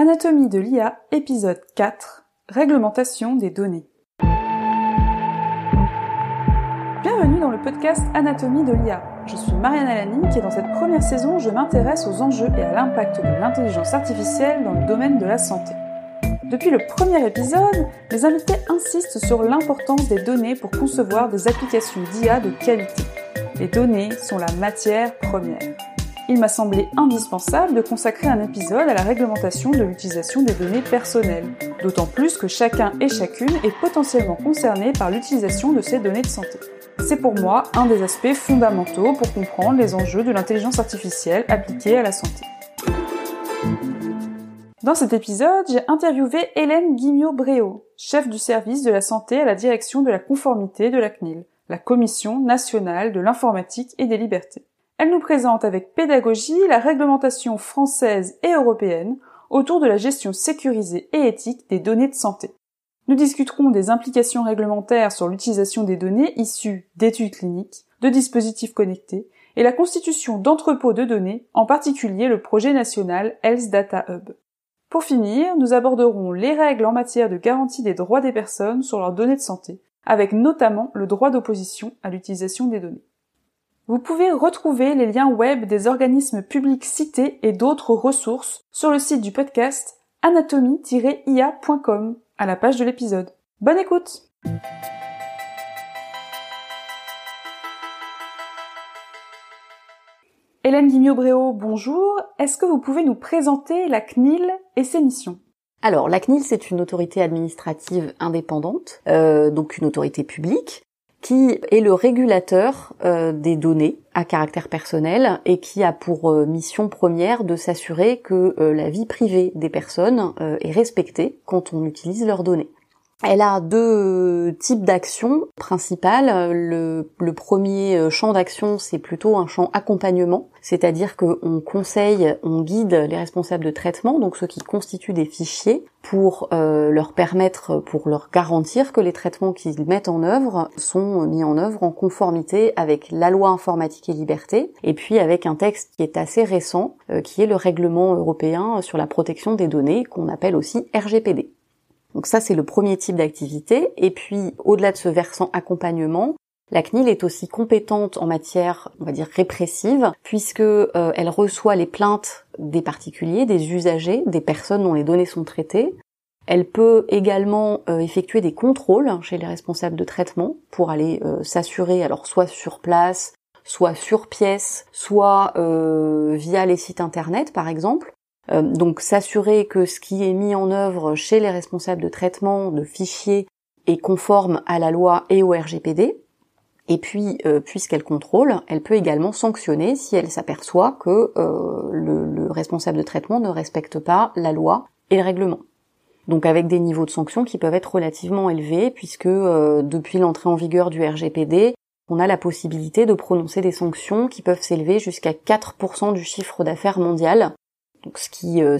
Anatomie de l'IA, épisode 4. Réglementation des données. Bienvenue dans le podcast Anatomie de l'IA. Je suis Marianne Alani et dans cette première saison, je m'intéresse aux enjeux et à l'impact de l'intelligence artificielle dans le domaine de la santé. Depuis le premier épisode, les invités insistent sur l'importance des données pour concevoir des applications d'IA de qualité. Les données sont la matière première il m'a semblé indispensable de consacrer un épisode à la réglementation de l'utilisation des données personnelles, d'autant plus que chacun et chacune est potentiellement concerné par l'utilisation de ces données de santé. C'est pour moi un des aspects fondamentaux pour comprendre les enjeux de l'intelligence artificielle appliquée à la santé. Dans cet épisode, j'ai interviewé Hélène Guignot-Bréau, chef du service de la santé à la direction de la conformité de la CNIL, la Commission nationale de l'informatique et des libertés. Elle nous présente avec pédagogie la réglementation française et européenne autour de la gestion sécurisée et éthique des données de santé. Nous discuterons des implications réglementaires sur l'utilisation des données issues d'études cliniques, de dispositifs connectés et la constitution d'entrepôts de données, en particulier le projet national Health Data Hub. Pour finir, nous aborderons les règles en matière de garantie des droits des personnes sur leurs données de santé, avec notamment le droit d'opposition à l'utilisation des données. Vous pouvez retrouver les liens web des organismes publics cités et d'autres ressources sur le site du podcast anatomie-ia.com à la page de l'épisode. Bonne écoute Hélène Guignot-Bréau, bonjour. Est-ce que vous pouvez nous présenter la CNIL et ses missions? Alors, la CNIL, c'est une autorité administrative indépendante, euh, donc une autorité publique, qui est le régulateur euh, des données à caractère personnel et qui a pour euh, mission première de s'assurer que euh, la vie privée des personnes est respectée quand on utilise leurs données. Elle a deux types d'actions principales. Le, le premier champ d'action, c'est plutôt un champ accompagnement, c'est-à-dire qu'on conseille, on guide les responsables de traitement, donc ceux qui constituent des fichiers, pour euh, leur permettre, pour leur garantir que les traitements qu'ils mettent en œuvre sont mis en œuvre en conformité avec la loi informatique et liberté, et puis avec un texte qui est assez récent, euh, qui est le règlement européen sur la protection des données, qu'on appelle aussi RGPD. Donc ça, c'est le premier type d'activité. Et puis, au-delà de ce versant accompagnement, la CNIL est aussi compétente en matière, on va dire, répressive, puisque euh, elle reçoit les plaintes des particuliers, des usagers, des personnes dont les données sont traitées. Elle peut également euh, effectuer des contrôles chez les responsables de traitement pour aller euh, s'assurer, alors soit sur place, soit sur pièce, soit via les sites internet par exemple, donc s'assurer que ce qui est mis en œuvre chez les responsables de traitement de fichiers est conforme à la loi et au RGPD. Et puis, euh, puisqu'elle contrôle, elle peut également sanctionner si elle s'aperçoit que euh, le, responsable de traitement ne respecte pas la loi et le règlement. Donc avec des niveaux de sanctions qui peuvent être relativement élevés, puisque depuis l'entrée en vigueur du RGPD, on a la possibilité de prononcer des sanctions qui peuvent s'élever jusqu'à 4% du chiffre d'affaires mondial ce qui, euh,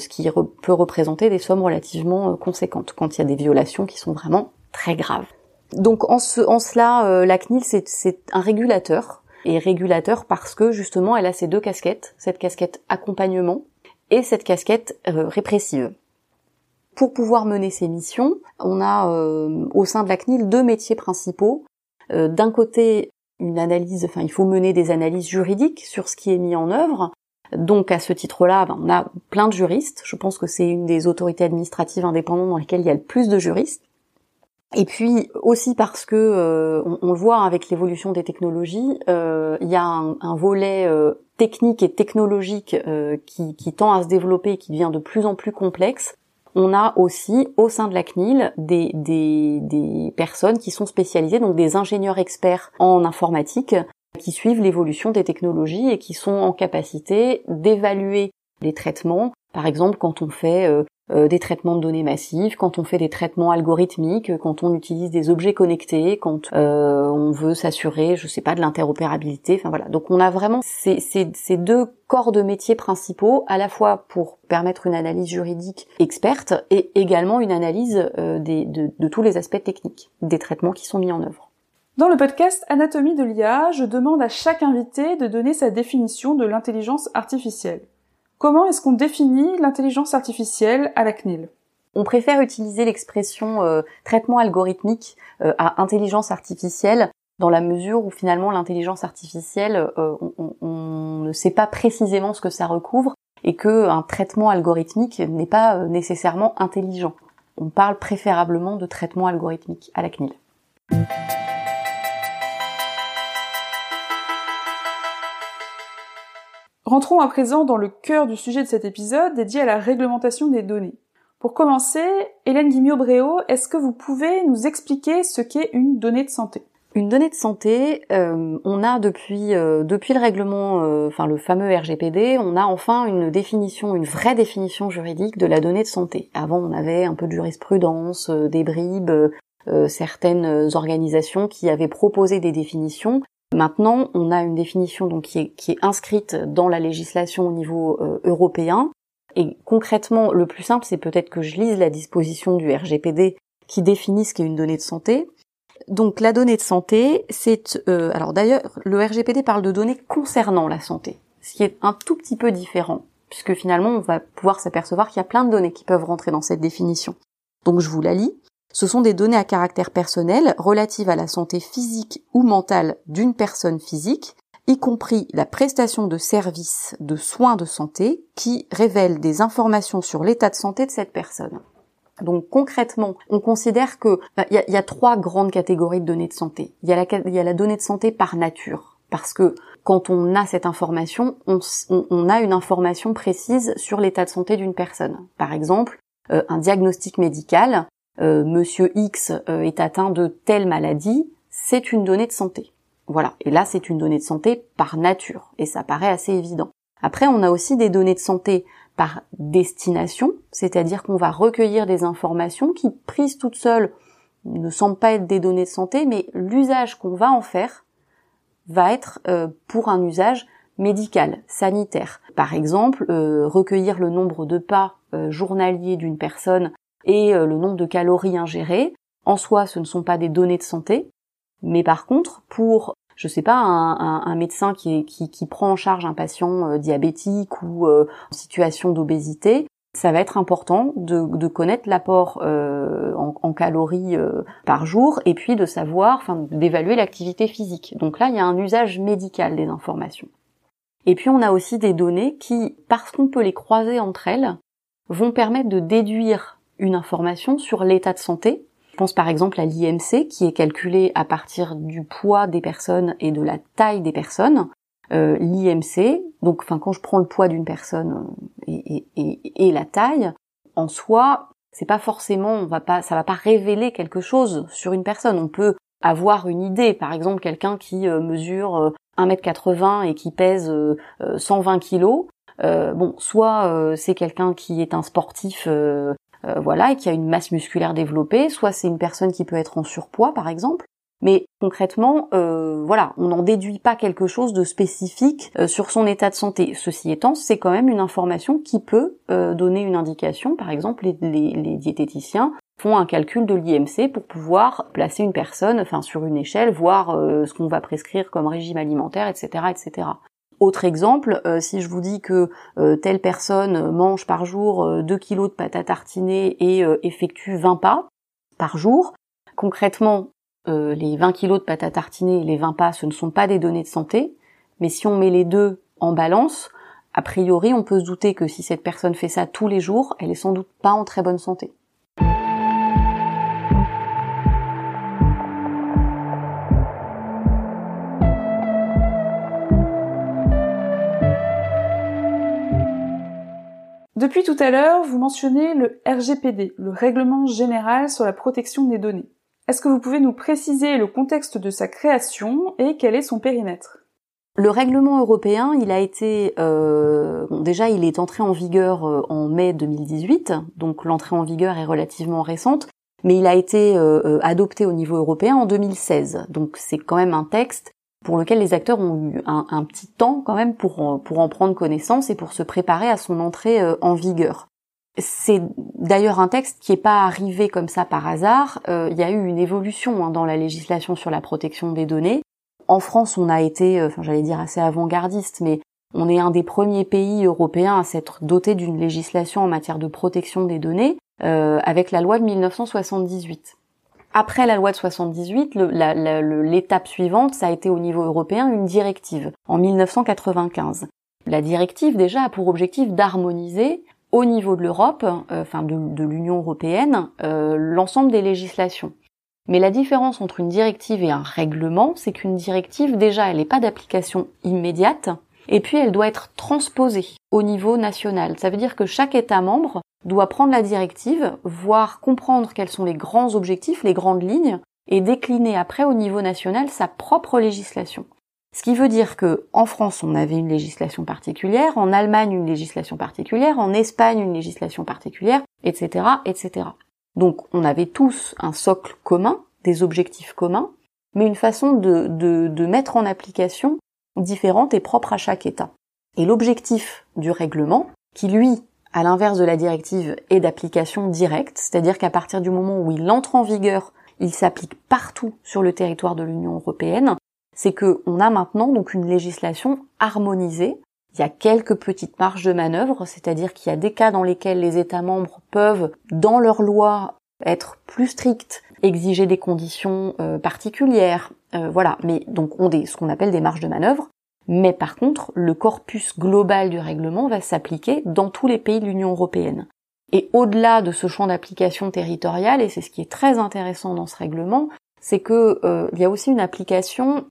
peut représenter des sommes relativement euh, conséquentes quand il y a des violations qui sont vraiment très graves. Donc en cela, euh, la CNIL c'est un régulateur et régulateur parce que justement elle a ces deux casquettes, cette casquette accompagnement et cette casquette répressive. Pour pouvoir mener ces missions, on a au sein de la CNIL deux métiers principaux. D'un côté, une analyse, enfin il faut mener des analyses juridiques sur ce qui est mis en œuvre, donc à ce titre-là, ben, on a plein de juristes. Je pense que c'est une des autorités administratives indépendantes dans lesquelles il y a le plus de juristes. Et puis aussi parce que euh, on, le voit avec l'évolution des technologies, euh, il y a un, volet euh, technique et technologique qui, qui, tend à se développer et qui devient de plus en plus complexe. On a aussi au sein de la CNIL des, des, des personnes qui sont spécialisées, donc des ingénieurs experts en informatique, qui suivent l'évolution des technologies et qui sont en capacité d'évaluer les traitements. Par exemple, quand on fait euh, euh, des traitements de données massives, quand on fait des traitements algorithmiques, quand on utilise des objets connectés, quand euh, on veut s'assurer, je sais pas, de l'interopérabilité. Enfin voilà. Donc on a vraiment ces, deux corps de métier principaux, à la fois pour permettre une analyse juridique experte et également une analyse de tous les aspects techniques des traitements qui sont mis en œuvre. Dans le podcast Anatomie de l'IA, je demande à chaque invité de donner sa définition de l'intelligence artificielle. Comment est-ce qu'on définit l'intelligence artificielle à la CNIL On préfère utiliser l'expression euh, traitement algorithmique euh, à intelligence artificielle dans la mesure où finalement l'intelligence artificielle, euh, on, on, ne sait pas précisément ce que ça recouvre et que un traitement algorithmique n'est pas nécessairement intelligent. On parle préférablement de traitement algorithmique à la CNIL. Rentrons à présent dans le cœur du sujet de cet épisode dédié à la réglementation des données. Pour commencer, Hélène Guimiot-Bréau, est-ce que vous pouvez nous expliquer ce qu'est une donnée de santé? Une donnée de santé, euh, on a depuis euh, le règlement, euh, enfin le fameux RGPD, on a enfin une définition, une vraie définition juridique de la donnée de santé. Avant, on avait un peu de jurisprudence, des bribes, certaines organisations qui avaient proposé des définitions. Maintenant, on a une définition donc qui est, inscrite dans la législation au niveau euh, européen. Et concrètement, le plus simple, c'est peut-être que je lise la disposition du RGPD qui définit ce qu'est une donnée de santé. Donc la donnée de santé, c'est euh, alors d'ailleurs le RGPD parle de données concernant la santé, ce qui est un tout petit peu différent, puisque finalement on va pouvoir s'apercevoir qu'il y a plein de données qui peuvent rentrer dans cette définition. Donc je vous la lis. Ce sont des données à caractère personnel relatives à la santé physique ou mentale d'une personne physique, y compris la prestation de services de soins de santé qui révèlent des informations sur l'état de santé de cette personne. Donc concrètement, on considère que bah, il y, a, trois grandes catégories de données de santé. Il y, a la, donnée de santé par nature, parce que quand on a cette information, on, a une information précise sur l'état de santé d'une personne. Par exemple, euh, un diagnostic médical Monsieur X euh, est atteint de telle maladie, c'est une donnée de santé. Voilà. Et là, c'est une donnée de santé par nature, et ça paraît assez évident. Après, on a aussi des données de santé par destination, c'est-à-dire qu'on va recueillir des informations qui, prises toutes seules, ne semblent pas être des données de santé, mais l'usage qu'on va en faire va être euh, pour un usage médical, sanitaire. Par exemple, recueillir le nombre de pas journaliers d'une personne et euh, le nombre de calories ingérées. En soi, ce ne sont pas des données de santé, mais par contre, pour je sais pas, un, médecin qui, qui, prend en charge un patient euh, diabétique ou euh, en situation d'obésité, ça va être important de, connaître l'apport en, calories par jour et puis de savoir, enfin, d'évaluer l'activité physique. Donc là, il y a un usage médical des informations. Et puis on a aussi des données qui, parce qu'on peut les croiser entre elles, vont permettre de déduire une information sur l'état de santé. Je pense par exemple à l'IMC qui est calculé à partir du poids des personnes et de la taille des personnes. Euh, L'IMC, donc enfin quand je prends le poids d'une personne euh, et, et, et, la taille, en soi, c'est pas forcément, va pas, ça va pas révéler quelque chose sur une personne. On peut avoir une idée, par exemple quelqu'un qui euh, mesure 1m80 et qui pèse 120 kg, euh, bon, soit c'est quelqu'un qui est un sportif euh, voilà, et qui a une masse musculaire développée, soit c'est une personne qui peut être en surpoids par exemple. Mais concrètement, euh, voilà, on n'en déduit pas quelque chose de spécifique euh, sur son état de santé. Ceci étant, c'est quand même une information qui peut donner une indication. Par exemple, les, diététiciens font un calcul de l'IMC pour pouvoir placer une personne, enfin sur une échelle, voir ce qu'on va prescrire comme régime alimentaire, etc., etc. Autre exemple, euh, si je vous dis que euh, telle personne mange par jour 2 euh, kg de pâte à tartiner et effectue 20 pas par jour, concrètement, les 20 kg de pâte à tartiner et les 20 pas, ce ne sont pas des données de santé, mais si on met les deux en balance, a priori, on peut se douter que si cette personne fait ça tous les jours, elle est sans doute pas en très bonne santé. Depuis tout à l'heure, vous mentionnez le RGPD, le Règlement général sur la protection des données. Est-ce que vous pouvez nous préciser le contexte de sa création et quel est son périmètre? Le règlement européen, il a été euh, déjà il est entré en vigueur euh, en mai 2018, donc l'entrée en vigueur est relativement récente, mais il a été euh, adopté au niveau européen en 2016. Donc c'est quand même un texte pour lequel les acteurs ont eu un, petit temps quand même pour, en prendre connaissance et pour se préparer à son entrée euh, en vigueur. C'est d'ailleurs un texte qui n'est pas arrivé comme ça par hasard. Euh, il y a eu une évolution hein, dans la législation sur la protection des données. En France, on a été, euh, enfin j'allais dire assez avant-gardiste, mais On est un des premiers pays européens à s'être doté d'une législation en matière de protection des données avec la loi de 1978. Après la loi de 78, l'étape suivante, ça a été au niveau européen une directive en 1995. La directive déjà a pour objectif d'harmoniser au niveau de l'Europe, euh, enfin de, l'Union européenne, euh, l'ensemble des législations. Mais la différence entre une directive et un règlement, c'est qu'une directive, déjà, elle n'est pas d'application immédiate, et puis elle doit être transposée au niveau national. Ça veut dire que chaque État membre doit prendre la directive, voir comprendre quels sont les grands objectifs, les grandes lignes, et décliner après au niveau national sa propre législation. Ce qui veut dire que en France, on avait une législation particulière, en Allemagne une législation particulière, en Espagne une législation particulière, etc., etc. Donc, on avait tous un socle commun, des objectifs communs, mais une façon de, de, de mettre en application différente et propre à chaque État. Et l'objectif du règlement, qui lui, à l'inverse de la directive, est d'application directe, c'est-à-dire qu'à partir du moment où il entre en vigueur, il s'applique partout sur le territoire de l'Union européenne, c'est que on a maintenant donc une législation harmonisée. Il y a quelques petites marges de manœuvre, c'est-à-dire qu'il y a des cas dans lesquels les États membres peuvent, dans leur loi, être plus stricts, exiger des conditions euh, particulières, euh, voilà. Mais donc on des ce qu'on appelle des marges de manœuvre. Mais par contre, le corpus global du règlement va s'appliquer dans tous les pays de l'Union européenne. Et au-delà de ce champ d'application territorial, et c'est ce qui est très intéressant dans ce règlement, c'est que euh, il y a aussi une application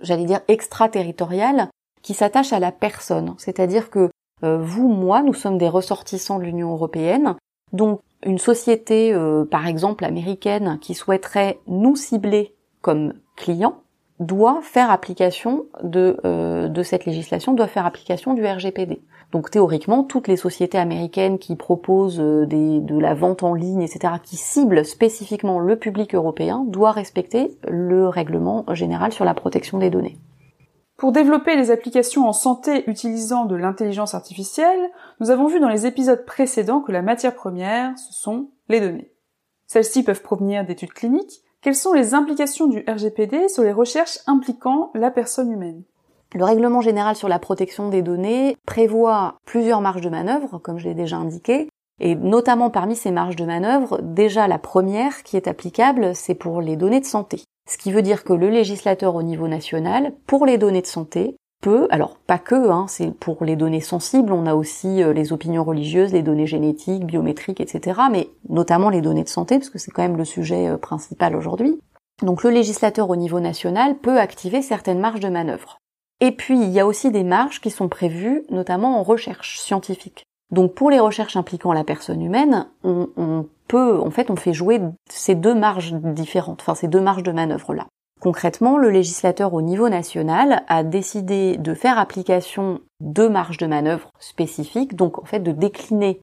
j'allais dire extraterritoriale, qui s'attache à la personne. C'est-à-dire que euh, vous, moi, nous sommes des ressortissants de l'Union européenne. Donc une société, euh, par exemple américaine, qui souhaiterait nous cibler comme clients, doit faire application de, euh, de cette législation, doit faire application du RGPD. Donc théoriquement, toutes les sociétés américaines qui proposent euh, des, de la vente en ligne, etc., qui ciblent spécifiquement le public européen, doivent respecter le règlement général sur la protection des données. Pour développer les applications en santé utilisant de l'intelligence artificielle, nous avons vu dans les épisodes précédents que la matière première, ce sont les données. Celles-ci peuvent provenir d'études cliniques. Quelles sont les implications du RGPD sur les recherches impliquant la personne humaine? Le règlement général sur la protection des données prévoit plusieurs marges de manœuvre, comme je l'ai déjà indiqué, et notamment parmi ces marges de manœuvre, déjà la première qui est applicable, c'est pour les données de santé. Ce qui veut dire que le législateur au niveau national, pour les données de santé, alors pas que, hein, c'est pour les données sensibles, on a aussi euh, les opinions religieuses, les données génétiques, biométriques, etc., mais notamment les données de santé, parce que c'est quand même le sujet euh, principal aujourd'hui. Donc le législateur au niveau national peut activer certaines marges de manœuvre. Et puis, il y a aussi des marges qui sont prévues, notamment en recherche scientifique. Donc, pour les recherches impliquant la personne humaine, on, peut, en fait, on fait jouer ces deux marges différentes, enfin ces deux marges de manœuvre-là. Concrètement, le législateur au niveau national a décidé de faire application de marges de manœuvre spécifiques, donc en fait de décliner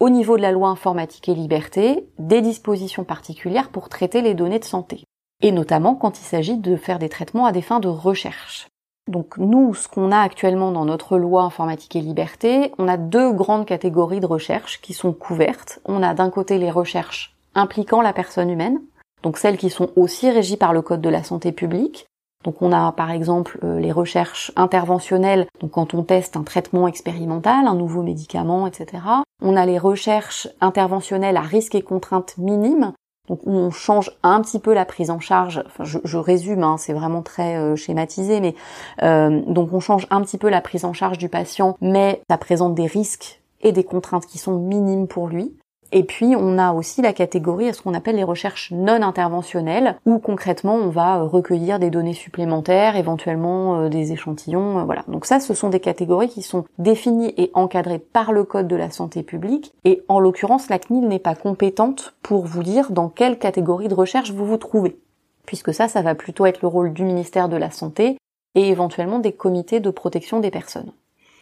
au niveau de la loi informatique et liberté des dispositions particulières pour traiter les données de santé, et notamment quand il s'agit de faire des traitements à des fins de recherche. Donc nous, ce qu'on a actuellement dans notre loi informatique et liberté, on a deux grandes catégories de recherches qui sont couvertes. On a d'un côté les recherches impliquant la personne humaine, donc celles qui sont aussi régies par le Code de la santé publique. Donc on a par exemple euh, les recherches interventionnelles, donc quand on teste un traitement expérimental, un nouveau médicament, etc. On a les recherches interventionnelles à risque et contraintes minimes, donc on change un petit peu la prise en charge. Enfin, je, résume, hein, c'est vraiment très euh, schématisé, mais euh, donc on change un petit peu la prise en charge du patient, mais ça présente des risques et des contraintes qui sont minimes pour lui. Et puis on a aussi la catégorie ce qu'on appelle les recherches non interventionnelles, où concrètement on va euh, recueillir des données supplémentaires, éventuellement euh, des échantillons, euh, voilà. Donc ça, ce sont des catégories qui sont définies et encadrées par le Code de la santé publique. Et en l'occurrence, la CNIL n'est pas compétente pour vous dire dans quelle catégorie de recherche vous vous trouvez, puisque ça, ça va plutôt être le rôle du ministère de la Santé et éventuellement des comités de protection des personnes.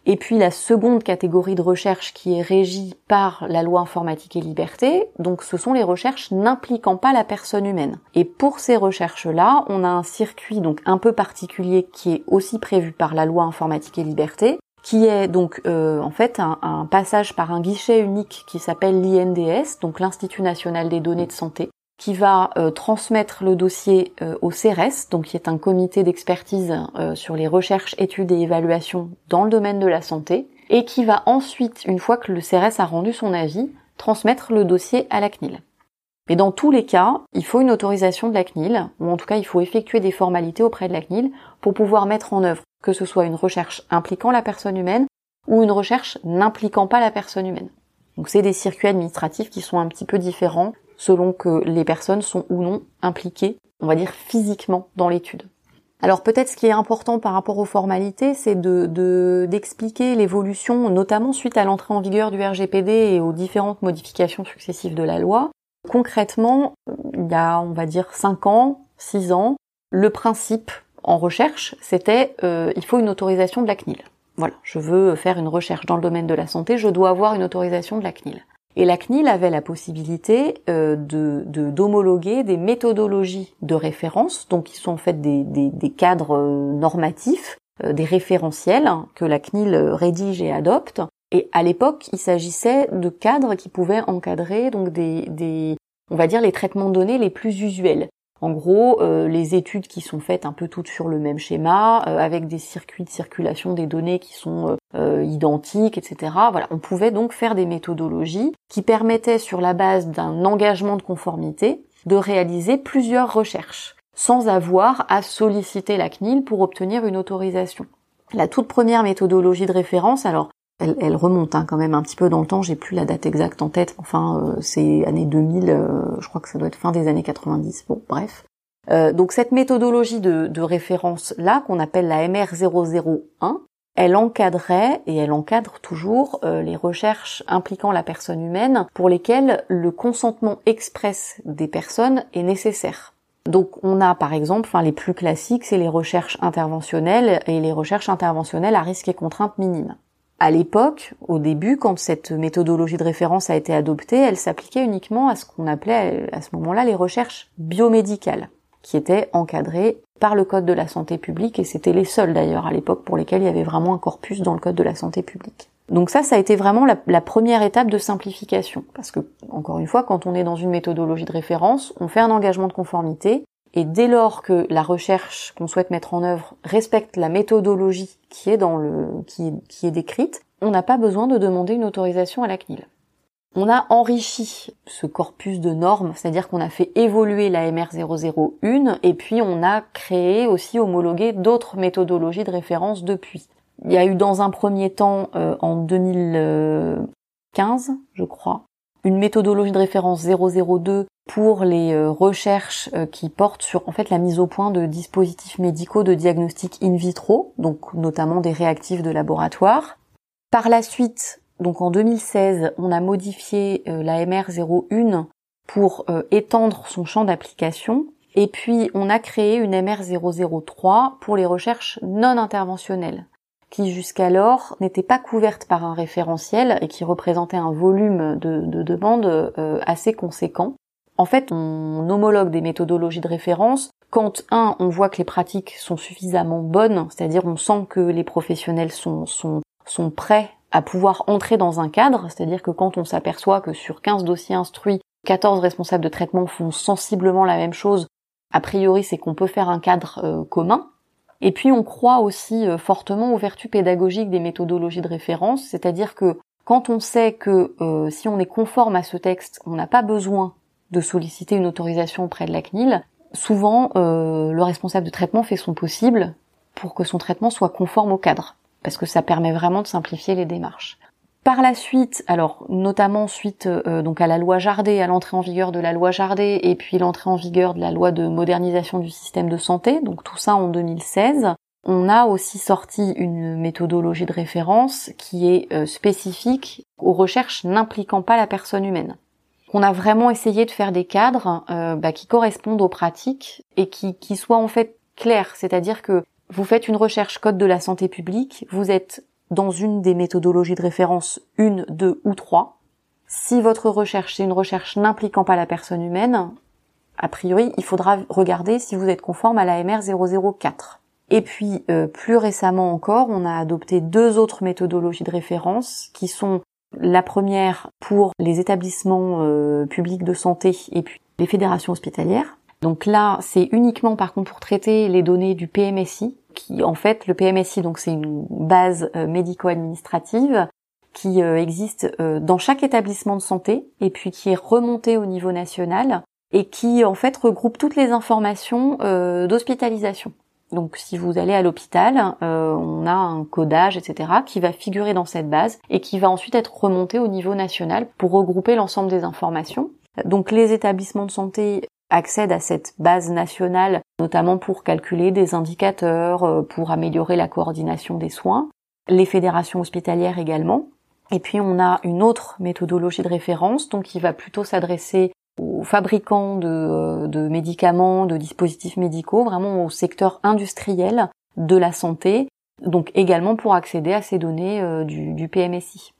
Et puis la seconde catégorie de recherche qui est régie par la loi informatique et liberté, donc ce sont les recherches n'impliquant pas la personne humaine. Et pour ces recherches-là, on a un circuit donc un peu particulier qui est aussi prévu par la loi informatique et liberté, qui est donc euh, en fait un, un, passage par un guichet unique qui s'appelle l'INDS, donc l'Institut national des données de santé, qui va euh, transmettre le dossier euh, au CRS, donc qui est un comité d'expertise euh, sur les recherches, études et évaluations dans le domaine de la santé, et qui va ensuite, une fois que le CRS a rendu son avis, transmettre le dossier à la CNIL. Mais dans tous les cas, il faut une autorisation de la CNIL, ou en tout cas il faut effectuer des formalités auprès de la CNIL pour pouvoir mettre en œuvre que ce soit une recherche impliquant la personne humaine ou une recherche n'impliquant pas la personne humaine. Donc c'est des circuits administratifs qui sont un petit peu différents selon que les personnes sont ou non impliquées, on va dire physiquement, dans l'étude. Alors peut-être ce qui est important par rapport aux formalités, c'est de d'expliquer l'évolution, notamment suite à l'entrée en vigueur du RGPD et aux différentes modifications successives de la loi. Concrètement, il y a, on va dire, 5 ans, 6 ans, le principe en recherche, c'était euh, il faut une autorisation de la CNIL. Voilà, je veux faire une recherche dans le domaine de la santé, je dois avoir une autorisation de la CNIL. Et la CNIL avait la possibilité euh, de d'homologuer des méthodologies de référence, donc qui sont en fait des, des, cadres euh, normatifs, euh, des référentiels que la CNIL rédige et adopte. Et à l'époque, il s'agissait de cadres qui pouvaient encadrer donc des, des, on va dire les traitements de données les plus usuels. En gros, euh, les études qui sont faites un peu toutes sur le même schéma, euh, avec des circuits de circulation des données qui sont euh, identiques, etc. Voilà, on pouvait donc faire des méthodologies qui permettaient, sur la base d'un engagement de conformité, de réaliser plusieurs recherches, sans avoir à solliciter la CNIL pour obtenir une autorisation. La toute première méthodologie de référence, alors elle, remonte hein, quand même un petit peu dans le temps, j'ai plus la date exacte en tête, enfin euh, c'est année 2000, euh, je crois que ça doit être fin des années 90, bon bref. Euh, donc cette méthodologie de, référence là, qu'on appelle la MR001, elle encadrait et elle encadre toujours les recherches impliquant la personne humaine pour lesquelles le consentement express des personnes est nécessaire. Donc on a par exemple, enfin les plus classiques, c'est les recherches interventionnelles et les recherches interventionnelles à risque et contrainte minime. À l'époque, au début, quand cette méthodologie de référence a été adoptée, elle s'appliquait uniquement à ce qu'on appelait à ce moment-là les recherches biomédicales, qui étaient encadrées par le Code de la santé publique, et c'était les seuls d'ailleurs à l'époque pour lesquels il y avait vraiment un corpus dans le Code de la santé publique. Donc ça, ça a été vraiment la, première étape de simplification. Parce que, encore une fois, quand on est dans une méthodologie de référence, on fait un engagement de conformité, et dès lors que la recherche qu'on souhaite mettre en œuvre respecte la méthodologie qui est dans le, qui, qui est décrite, on n'a pas besoin de demander une autorisation à la CNIL. On a enrichi ce corpus de normes, c'est-à-dire qu'on a fait évoluer la MR001 et puis on a créé aussi homologué d'autres méthodologies de référence depuis. Il y a eu dans un premier temps, euh, en 2015, je crois, une méthodologie de référence 002 pour les euh, recherches euh, qui portent sur en fait la mise au point de dispositifs médicaux de diagnostic in vitro, donc notamment des réactifs de laboratoire. Par la suite, donc en 2016, on a modifié euh, la MR01 pour étendre son champ d'application et puis on a créé une MR003 pour les recherches non interventionnelles qui jusqu'alors n'était pas couverte par un référentiel et qui représentait un volume de, de demandes euh, assez conséquent. En fait, on homologue des méthodologies de référence quand, un, on voit que les pratiques sont suffisamment bonnes, c'est-à-dire on sent que les professionnels sont prêts à pouvoir entrer dans un cadre, c'est-à-dire que quand on s'aperçoit que sur 15 dossiers instruits, 14 responsables de traitement font sensiblement la même chose, a priori c'est qu'on peut faire un cadre euh, commun, et puis on croit aussi euh, fortement aux vertus pédagogiques des méthodologies de référence, c'est-à-dire que quand on sait que euh, si on est conforme à ce texte, on n'a pas besoin de solliciter une autorisation auprès de la CNIL, souvent euh, le responsable de traitement fait son possible pour que son traitement soit conforme au cadre, parce que ça permet vraiment de simplifier les démarches. Par la suite, alors notamment suite euh, donc à la loi Jardet, à l'entrée en vigueur de la loi Jardet et puis l'entrée en vigueur de la loi de modernisation du système de santé, donc tout ça en 2016, on a aussi sorti une méthodologie de référence qui est euh, spécifique aux recherches n'impliquant pas la personne humaine. On a vraiment essayé de faire des cadres euh, bah, qui correspondent aux pratiques et qui, qui soient en fait clairs, c'est-à-dire que vous faites une recherche code de la santé publique, vous êtes dans une des méthodologies de référence, une, deux ou trois. Si votre recherche, c'est une recherche n'impliquant pas la personne humaine, a priori, il faudra regarder si vous êtes conforme à la MR 004. Et puis, euh, plus récemment encore, on a adopté deux autres méthodologies de référence qui sont la première pour les établissements euh, publics de santé et puis les fédérations hospitalières. Donc là, c'est uniquement par contre pour traiter les données du PMSI, qui en fait le PMSI donc c'est une base euh, médico-administrative qui euh, existe euh, dans chaque établissement de santé et puis qui est remontée au niveau national et qui en fait regroupe toutes les informations d'hospitalisation. Donc si vous allez à l'hôpital, on a un codage, etc., qui va figurer dans cette base et qui va ensuite être remonté au niveau national pour regrouper l'ensemble des informations. Donc les établissements de santé accèdent à cette base nationale, notamment pour calculer des indicateurs, euh, pour améliorer la coordination des soins. Les fédérations hospitalières également. Et puis on a une autre méthodologie de référence, donc qui va plutôt s'adresser aux fabricants de, euh, de, médicaments, de dispositifs médicaux, vraiment au secteur industriel de la santé, donc également pour accéder à ces données euh, du PMSI.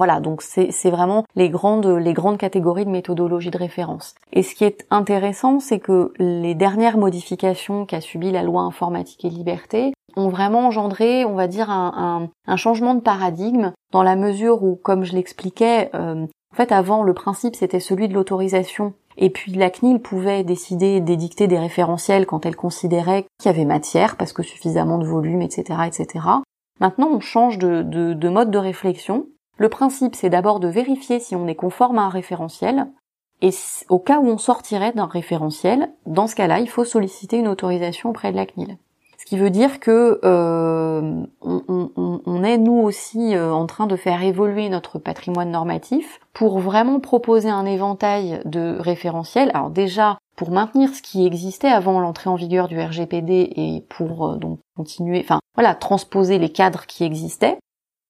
Voilà, donc c'est vraiment les grandes, les grandes catégories de méthodologie de référence. Et ce qui est intéressant, c'est que les dernières modifications qu'a subi la loi informatique et liberté ont vraiment engendré, on va dire, un, un, changement de paradigme dans la mesure où, comme je l'expliquais, euh, en fait, avant, le principe, c'était celui de l'autorisation. Et puis, la CNIL pouvait décider d'édicter des référentiels quand elle considérait qu'il y avait matière, parce que suffisamment de volume, etc., etc. Maintenant, on change de, de, de mode de réflexion le principe, c'est d'abord de vérifier si on est conforme à un référentiel. Et au cas où on sortirait d'un référentiel, dans ce cas-là, il faut solliciter une autorisation auprès de la CNIL. Ce qui veut dire que euh, on, est nous aussi euh, en train de faire évoluer notre patrimoine normatif pour vraiment proposer un éventail de référentiels. Alors déjà pour maintenir ce qui existait avant l'entrée en vigueur du RGPD et pour euh, donc continuer, enfin voilà, transposer les cadres qui existaient,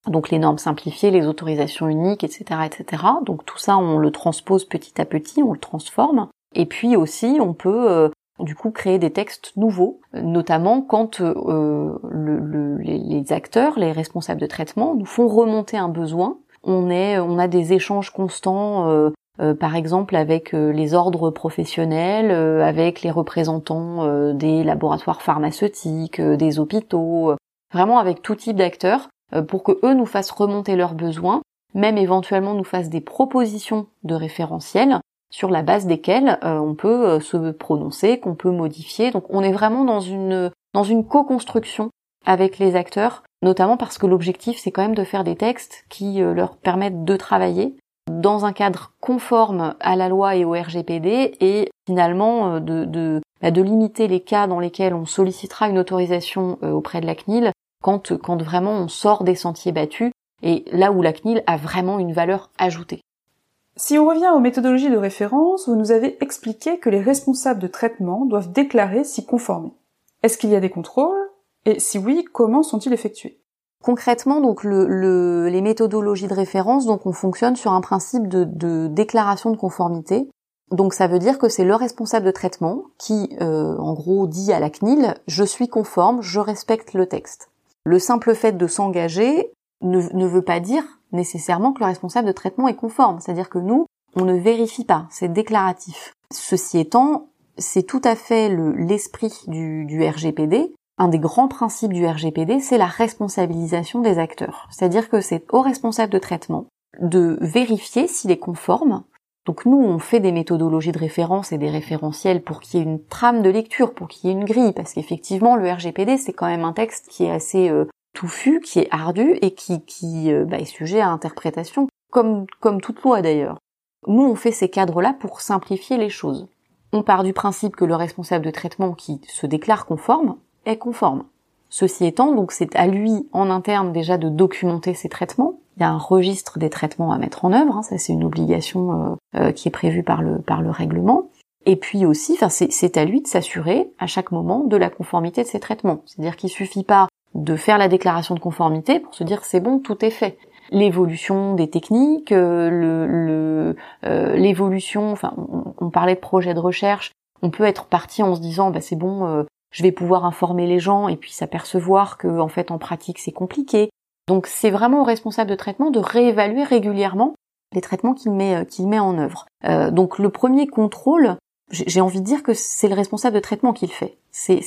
donc les normes simplifiées, les autorisations uniques, etc., etc. Donc tout ça, on le transpose petit à petit, on le transforme. Et puis aussi, on peut euh, du coup créer des textes nouveaux, notamment quand euh, les, acteurs, les responsables de traitement, nous font remonter un besoin. On est, on a des échanges constants. Euh, par exemple avec les ordres professionnels, avec les représentants des laboratoires pharmaceutiques, des hôpitaux, vraiment avec tout type d'acteurs euh, pour que eux nous fassent remonter leurs besoins, même éventuellement nous fassent des propositions de référentiels sur la base desquelles euh, on peut euh, se prononcer, qu'on peut modifier. Donc on est vraiment dans une dans une co-construction avec les acteurs, notamment parce que l'objectif c'est quand même de faire des textes qui leur permettent de travailler dans un cadre conforme à la loi et au RGPD et finalement de, de, bah, de limiter les cas dans lesquels on sollicitera une autorisation auprès de la CNIL quand, quand vraiment on sort des sentiers battus et là où la CNIL a vraiment une valeur ajoutée. Si on revient aux méthodologies de référence, vous nous avez expliqué que les responsables de traitement doivent déclarer s'y conformer. Est-ce qu'il y a des contrôles? Et si oui, comment sont-ils effectués? Concrètement, donc le, les méthodologies de référence, donc on fonctionne sur un principe de, de déclaration de conformité. Donc ça veut dire que c'est le responsable de traitement qui, euh, en gros, dit à la CNIL je suis conforme, je respecte le texte. Le simple fait de s'engager ne, veut pas dire nécessairement que le responsable de traitement est conforme. C'est-à-dire que nous, on ne vérifie pas, c'est déclaratif. Ceci étant, c'est tout à fait l'esprit du, du RGPD. Un des grands principes du RGPD, c'est la responsabilisation des acteurs. C'est-à-dire que c'est au responsable de traitement de vérifier s'il est conforme donc nous, on fait des méthodologies de référence et des référentiels pour qu'il y ait une trame de lecture, pour qu'il y ait une grille, parce qu'effectivement, le RGPD, c'est quand même un texte qui est assez euh, touffu, qui est ardu et qui, euh, bah, est sujet à interprétation, comme, comme toute loi d'ailleurs. Nous, on fait ces cadres-là pour simplifier les choses. On part du principe que le responsable de traitement qui se déclare conforme est conforme. Ceci étant, donc c'est à lui en interne déjà de documenter ses traitements, il y a un registre des traitements à mettre en œuvre, hein, ça c'est une obligation euh, euh, qui est prévue par le, par le règlement. Et puis aussi, c'est à lui de s'assurer à chaque moment de la conformité de ces traitements. C'est-à-dire qu'il suffit pas de faire la déclaration de conformité pour se dire c'est bon, tout est fait. L'évolution des techniques, euh, l'évolution, enfin, on, parlait de projets de recherche. On peut être parti en se disant bah c'est bon, je vais pouvoir informer les gens et puis s'apercevoir que en fait en pratique c'est compliqué. Donc c'est vraiment au responsable de traitement de réévaluer régulièrement les traitements qu'il met, euh, qu'il met en œuvre. Euh, donc le premier contrôle, j'ai envie de dire que c'est le responsable de traitement qui le fait. C'est,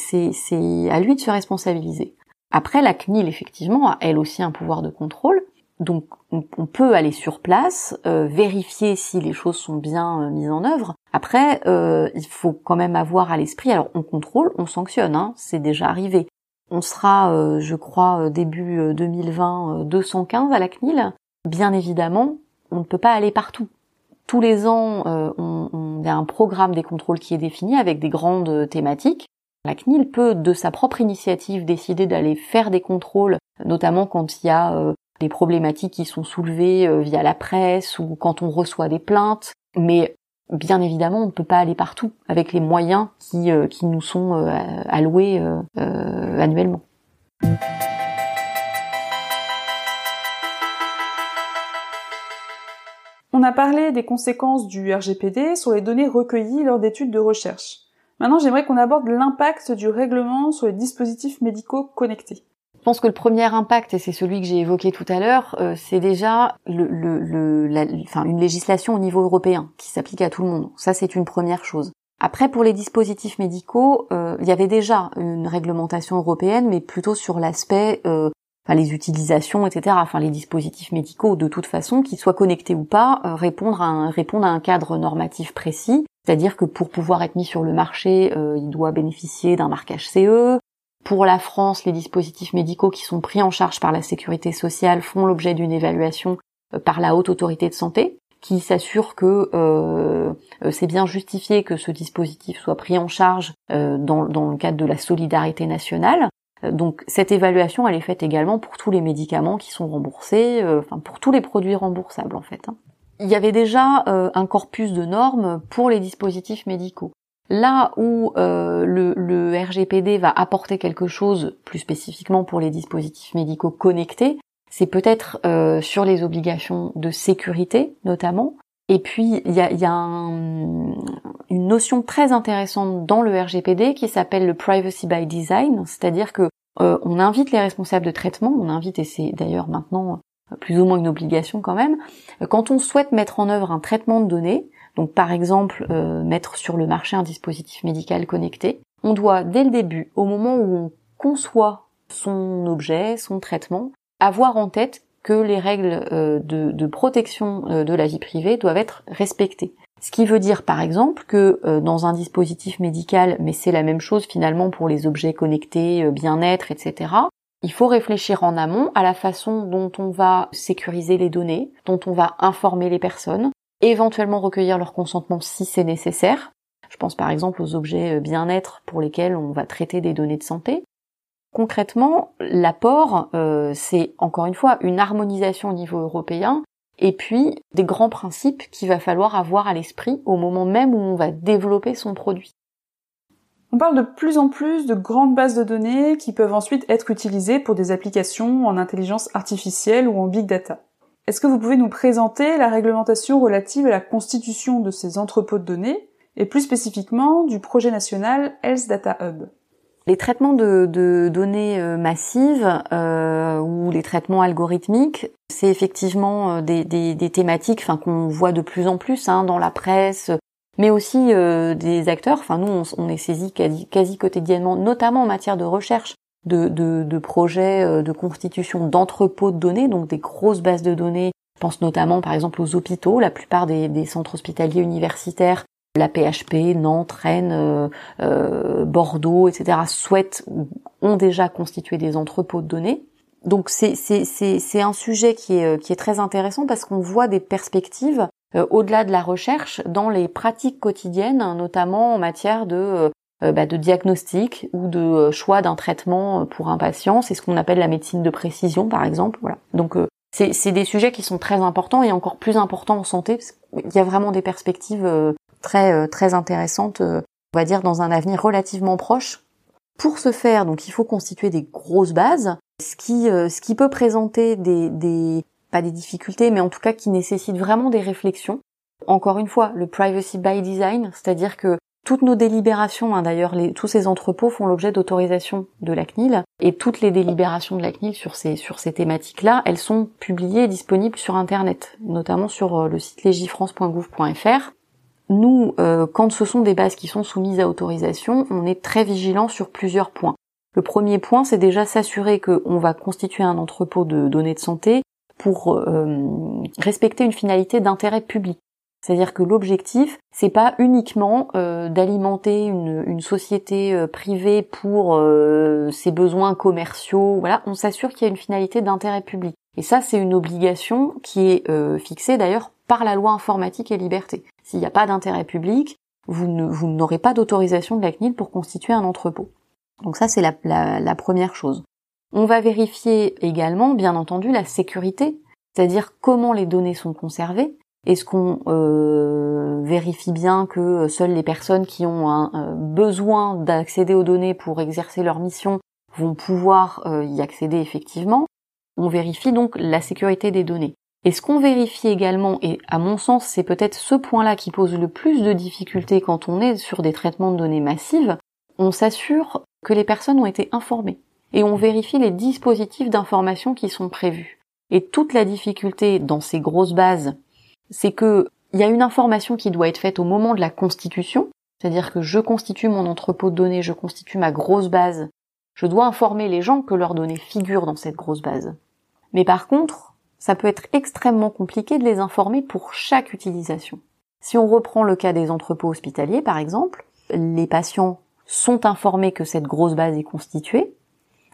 à lui de se responsabiliser. Après, la CNIL, effectivement, a elle aussi un pouvoir de contrôle. Donc on, peut aller sur place, euh, vérifier si les choses sont bien euh, mises en œuvre. Après, euh, il faut quand même avoir à l'esprit, alors on contrôle, on sanctionne, hein, c'est déjà arrivé. On sera, je crois, début 2020, 215 à la CNIL. Bien évidemment, on ne peut pas aller partout. Tous les ans, on, a un programme des contrôles qui est défini avec des grandes thématiques. La CNIL peut, de sa propre initiative, décider d'aller faire des contrôles, notamment quand il y a des problématiques qui sont soulevées euh, via la presse ou quand on reçoit des plaintes. Mais bien évidemment, on ne peut pas aller partout avec les moyens qui, euh, qui nous sont euh, alloués annuellement. On a parlé des conséquences du RGPD sur les données recueillies lors d'études de recherche. Maintenant, j'aimerais qu'on aborde l'impact du règlement sur les dispositifs médicaux connectés. Je pense que le premier impact, et c'est celui que j'ai évoqué tout à l'heure, euh, c'est déjà une législation au niveau européen qui s'applique à tout le monde. Ça, c'est une première chose. Après, pour les dispositifs médicaux, euh, il y avait déjà une réglementation européenne, mais plutôt sur l'aspect, euh, les utilisations, etc. Enfin, les dispositifs médicaux, de toute façon, qu'ils soient connectés ou pas, un, répondre à un cadre normatif précis. C'est-à-dire que pour pouvoir être mis sur le marché, il doit bénéficier d'un marquage CE, pour la France, les dispositifs médicaux qui sont pris en charge par la sécurité sociale font l'objet d'une évaluation euh, par la haute autorité de santé qui s'assure que euh, euh, c'est bien justifié que ce dispositif soit pris en charge dans, le cadre de la solidarité nationale. Donc cette évaluation, elle est faite également pour tous les médicaments qui sont remboursés, enfin pour tous les produits remboursables en fait. Hein. Il y avait déjà un corpus de normes pour les dispositifs médicaux. Là où euh, le, RGPD va apporter quelque chose plus spécifiquement pour les dispositifs médicaux connectés, c'est peut-être euh, sur les obligations de sécurité notamment. Et puis il y a, une notion très intéressante dans le RGPD qui s'appelle le privacy by design, c'est-à-dire que euh, on invite les responsables de traitement, on invite et c'est d'ailleurs maintenant plus ou moins une obligation quand même, quand on souhaite mettre en œuvre un traitement de données, donc par exemple euh, mettre sur le marché un dispositif médical connecté, on doit dès le début, au moment où on conçoit son objet, son traitement, avoir en tête que les règles euh, de, protection euh, de la vie privée doivent être respectées. Ce qui veut dire par exemple que dans un dispositif médical, mais c'est la même chose finalement pour les objets connectés, bien-être, etc., il faut réfléchir en amont à la façon dont on va sécuriser les données, dont on va informer les personnes, éventuellement recueillir leur consentement si c'est nécessaire. Je pense par exemple aux objets euh, bien-être pour lesquels on va traiter des données de santé. Concrètement, l'apport, euh, c'est encore une fois une harmonisation au niveau européen et puis des grands principes qu'il va falloir avoir à l'esprit au moment même où on va développer son produit. On parle de plus en plus de grandes bases de données qui peuvent ensuite être utilisées pour des applications en intelligence artificielle ou en big data. Est-ce que vous pouvez nous présenter la réglementation relative à la constitution de ces entrepôts de données et plus spécifiquement du projet national Health Data Hub? Les traitements de, données euh, massives euh, ou les traitements algorithmiques, c'est effectivement euh, des, thématiques enfin, qu'on voit de plus en plus hein, dans la presse, mais aussi des acteurs. Enfin, nous, on, est saisi quasi, quasi, quotidiennement, notamment en matière de recherche, de, projets euh, de constitution d'entrepôts de données, donc des grosses bases de données. Je pense notamment par exemple aux hôpitaux, la plupart des, centres hospitaliers universitaires, la PHP, Nantes, Rennes, euh, euh, Bordeaux, etc. souhaitent, ont déjà constitué des entrepôts de données. Donc c'est un sujet qui est qui est très intéressant parce qu'on voit des perspectives au-delà de la recherche dans les pratiques quotidiennes, notamment en matière de euh, bah, de diagnostic ou de euh, choix d'un traitement euh, pour un patient. C'est ce qu'on appelle la médecine de précision, par exemple. Voilà. Donc c'est des sujets qui sont très importants et encore plus importants en santé parce qu'il y a vraiment des perspectives très très intéressantes, on va dire dans un avenir relativement proche. Pour ce faire, donc il faut constituer des grosses bases, ce qui ce qui peut présenter des, des pas des difficultés, mais en tout cas qui nécessite vraiment des réflexions. Encore une fois, le privacy by design, c'est-à-dire que toutes nos délibérations, hein, d'ailleurs, tous ces entrepôts font l'objet d'autorisation de la CNIL, et toutes les délibérations de la CNIL sur ces, thématiques-là, elles sont publiées et disponibles sur Internet, notamment sur euh, le site legifrance.gouv.fr. Nous, euh, quand ce sont des bases qui sont soumises à autorisation, on est très vigilant sur plusieurs points. Le premier point, c'est déjà s'assurer qu'on va constituer un entrepôt de données de santé pour respecter une finalité d'intérêt public. C'est-à-dire que l'objectif, c'est pas uniquement euh, d'alimenter une, société euh, privée pour euh, ses besoins commerciaux. Voilà, on s'assure qu'il y a une finalité d'intérêt public. Et ça, c'est une obligation qui est fixée d'ailleurs par la loi informatique et liberté. S'il n'y a pas d'intérêt public, vous, n'aurez pas d'autorisation de la CNIL pour constituer un entrepôt. Donc ça, c'est la, la première chose. On va vérifier également, bien entendu, la sécurité, c'est-à-dire comment les données sont conservées, est-ce qu'on euh, vérifie bien que seules les personnes qui ont un, besoin d'accéder aux données pour exercer leur mission vont pouvoir euh, y accéder effectivement? On vérifie donc la sécurité des données. Et ce qu'on vérifie également, et à mon sens c'est peut-être ce point-là qui pose le plus de difficultés quand on est sur des traitements de données massives, on s'assure que les personnes ont été informées. Et on vérifie les dispositifs d'information qui sont prévus. Et toute la difficulté dans ces grosses bases c'est que il y a une information qui doit être faite au moment de la constitution, c'est-à-dire que je constitue mon entrepôt de données, je constitue ma grosse base, je dois informer les gens que leurs données figurent dans cette grosse base. Mais par contre, ça peut être extrêmement compliqué de les informer pour chaque utilisation. Si on reprend le cas des entrepôts hospitaliers, par exemple, les patients sont informés que cette grosse base est constituée,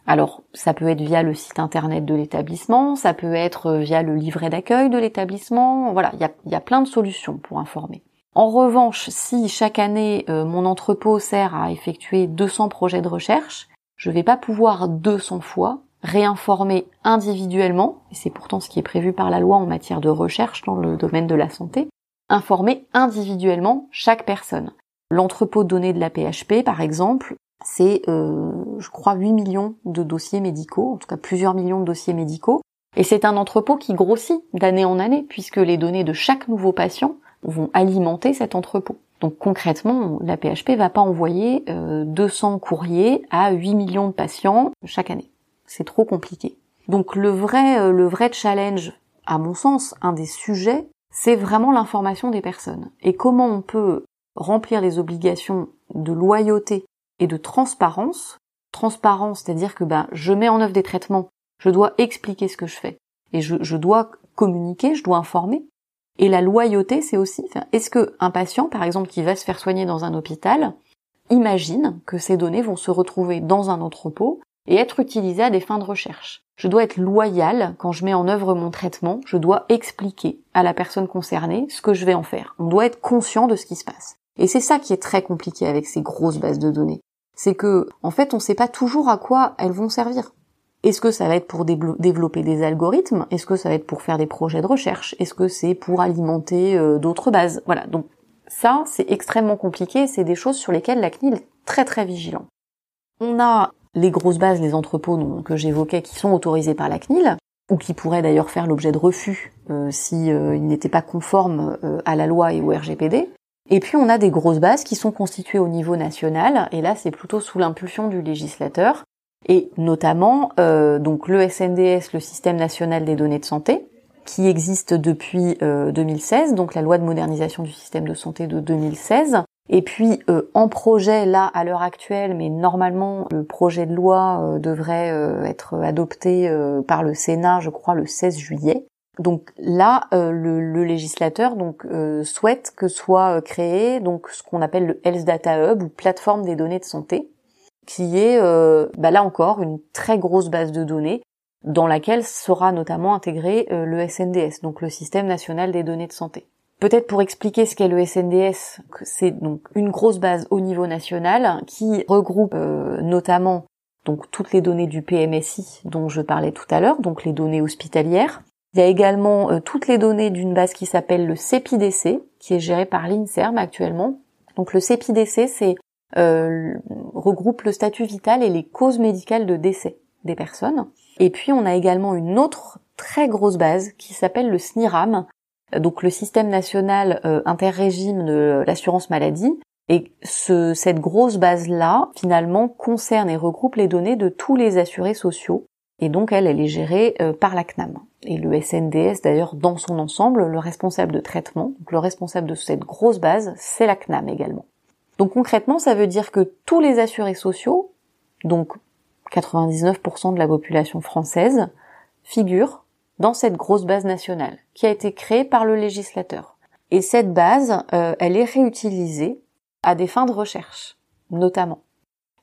alors, ça peut être via le site internet de l'établissement, ça peut être euh, via le livret d'accueil de l'établissement. Voilà, il y a, plein de solutions pour informer. En revanche, si chaque année euh, mon entrepôt sert à effectuer 200 projets de recherche, je ne vais pas pouvoir 200 fois réinformer individuellement, et c'est pourtant ce qui est prévu par la loi en matière de recherche dans le domaine de la santé, informer individuellement chaque personne. L'entrepôt de données de la PHP, par exemple, c'est, euh, je crois, 8 millions de dossiers médicaux, en tout cas plusieurs millions de dossiers médicaux. Et c'est un entrepôt qui grossit d'année en année, puisque les données de chaque nouveau patient vont alimenter cet entrepôt. Donc concrètement, la PHP va pas envoyer 200 euh, courriers à 8 millions de patients chaque année. C'est trop compliqué. Donc le vrai, euh, le vrai challenge, à mon sens, un des sujets, c'est vraiment l'information des personnes. Et comment on peut remplir les obligations de loyauté et de transparence. Transparence, c'est-à-dire que ben, je mets en œuvre des traitements, je dois expliquer ce que je fais et je, je dois communiquer, je dois informer. Et la loyauté, c'est aussi, est-ce que un patient, par exemple, qui va se faire soigner dans un hôpital, imagine que ces données vont se retrouver dans un entrepôt et être utilisées à des fins de recherche? Je dois être loyal quand je mets en œuvre mon traitement, je dois expliquer à la personne concernée ce que je vais en faire. On doit être conscient de ce qui se passe. Et c'est ça qui est très compliqué avec ces grosses bases de données c'est que en fait on ne sait pas toujours à quoi elles vont servir. Est-ce que ça va être pour développer des algorithmes? Est-ce que ça va être pour faire des projets de recherche? Est-ce que c'est pour alimenter euh, d'autres bases? Voilà, donc ça c'est extrêmement compliqué, c'est des choses sur lesquelles la CNIL est très très vigilant. On a les grosses bases, les entrepôts que j'évoquais qui sont autorisés par la CNIL, ou qui pourraient d'ailleurs faire l'objet de refus euh, si euh, n'étaient pas conformes à la loi et au RGPD. Et puis on a des grosses bases qui sont constituées au niveau national, et là c'est plutôt sous l'impulsion du législateur, et notamment euh, donc le SNDS, le Système national des données de santé, qui existe depuis 2016, euh, donc la loi de modernisation du système de santé de 2016. Et puis euh, en projet là à l'heure actuelle, mais normalement le projet de loi devrait être adopté par le Sénat, je crois, le 16 juillet. Donc là, euh, le, législateur euh, souhaite que soit euh, créé donc ce qu'on appelle le Health Data Hub ou plateforme des données de santé, qui est bah là encore une très grosse base de données dans laquelle sera notamment intégré le SNDS, donc le Système national des données de santé. Peut-être pour expliquer ce qu'est le SNDS, c'est donc une grosse base au niveau national qui regroupe notamment donc toutes les données du PMSI dont je parlais tout à l'heure, donc les données hospitalières, il y a également euh, toutes les données d'une base qui s'appelle le CEPIDC, qui est gérée par l'INSERM actuellement. Donc le c'est euh, regroupe le statut vital et les causes médicales de décès des personnes. Et puis on a également une autre très grosse base qui s'appelle le SNIRAM, donc le système national euh, interrégime de l'assurance maladie. Et ce, cette grosse base-là, finalement, concerne et regroupe les données de tous les assurés sociaux. Et donc, elle, elle est gérée euh, par la CNAM et le SNDS d'ailleurs dans son ensemble, le responsable de traitement, donc le responsable de cette grosse base, c'est la CNAM également. Donc concrètement, ça veut dire que tous les assurés sociaux, donc 99% de la population française, figurent dans cette grosse base nationale qui a été créée par le législateur. Et cette base, euh, elle est réutilisée à des fins de recherche, notamment.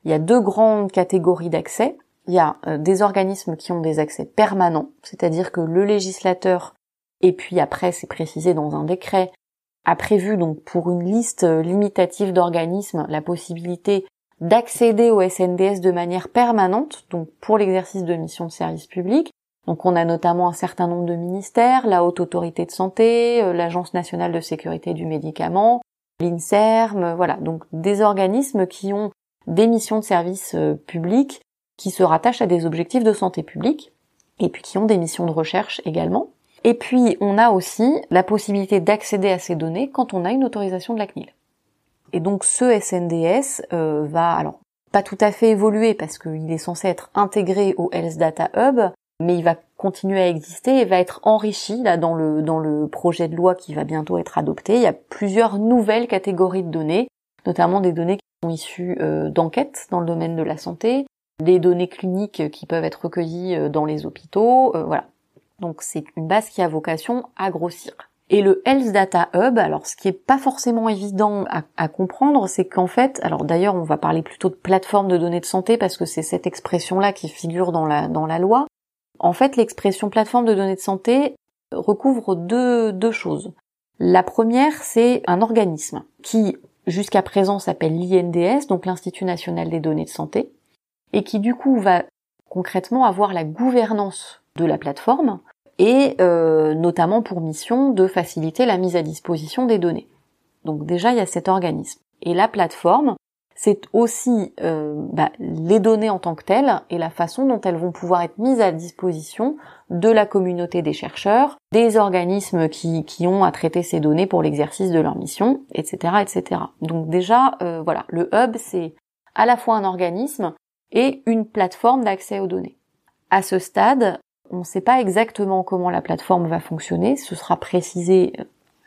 Il y a deux grandes catégories d'accès. Il y a euh, des organismes qui ont des accès permanents, c'est-à-dire que le législateur, et puis après c'est précisé dans un décret, a prévu donc pour une liste euh, limitative d'organismes la possibilité d'accéder au SNDS de manière permanente, donc pour l'exercice de missions de service public, donc on a notamment un certain nombre de ministères, la Haute Autorité de Santé, euh, l'Agence nationale de sécurité du médicament, l'INSERM, voilà, donc des organismes qui ont des missions de service public qui se rattachent à des objectifs de santé publique et puis qui ont des missions de recherche également. Et puis on a aussi la possibilité d'accéder à ces données quand on a une autorisation de la CNIL. Et donc ce SNDS va alors pas tout à fait évoluer parce qu'il est censé être intégré au Health Data Hub, mais il va continuer à exister et va être enrichi là dans le dans le projet de loi qui va bientôt être adopté. Il y a plusieurs nouvelles catégories de données, notamment des données qui sont issues euh, d'enquêtes dans le domaine de la santé, des données cliniques qui peuvent être recueillies euh, dans les hôpitaux, euh, voilà. Donc c'est une base qui a vocation à grossir. Et le Health Data Hub, alors ce qui est pas forcément évident à, à comprendre, c'est qu'en fait, alors d'ailleurs on va parler plutôt de plateforme de données de santé parce que c'est cette expression-là qui figure dans la dans la loi, en fait, l'expression plateforme de données de santé recouvre deux, deux choses. La première, c'est un organisme qui, jusqu'à présent, s'appelle l'INDS, donc l'Institut national des données de santé, et qui du coup va concrètement avoir la gouvernance de la plateforme et euh, notamment pour mission de faciliter la mise à disposition des données. Donc déjà, il y a cet organisme. Et la plateforme, c'est aussi euh, bah, les données en tant que telles et la façon dont elles vont pouvoir être mises à disposition de la communauté des chercheurs, des organismes qui, qui ont à traiter ces données pour l'exercice de leur mission, etc., etc. Donc déjà, euh, voilà, le hub c'est à la fois un organisme et une plateforme d'accès aux données. À ce stade, on ne sait pas exactement comment la plateforme va fonctionner. Ce sera précisé a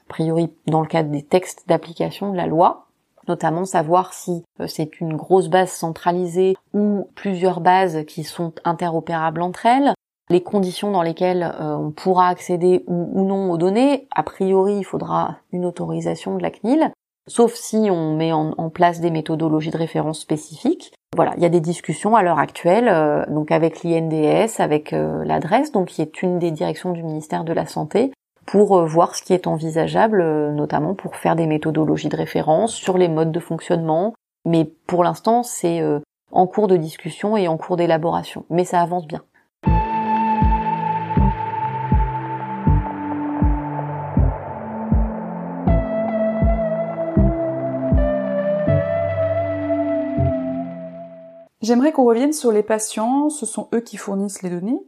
priori dans le cadre des textes d'application de la loi notamment savoir si euh, c'est une grosse base centralisée ou plusieurs bases qui sont interopérables entre elles, les conditions dans lesquelles euh, on pourra accéder ou, non aux données. A priori, il faudra une autorisation de la CNIL, sauf si on met en, place des méthodologies de référence spécifiques. Voilà, il y a des discussions à l'heure actuelle, euh, donc avec l'INDS, avec l'adresse, donc qui est une des directions du ministère de la Santé, pour euh, voir ce qui est envisageable, euh, notamment pour faire des méthodologies de référence sur les modes de fonctionnement. Mais pour l'instant, c'est euh, en cours de discussion et en cours d'élaboration. Mais ça avance bien. J'aimerais qu'on revienne sur les patients, ce sont eux qui fournissent les données.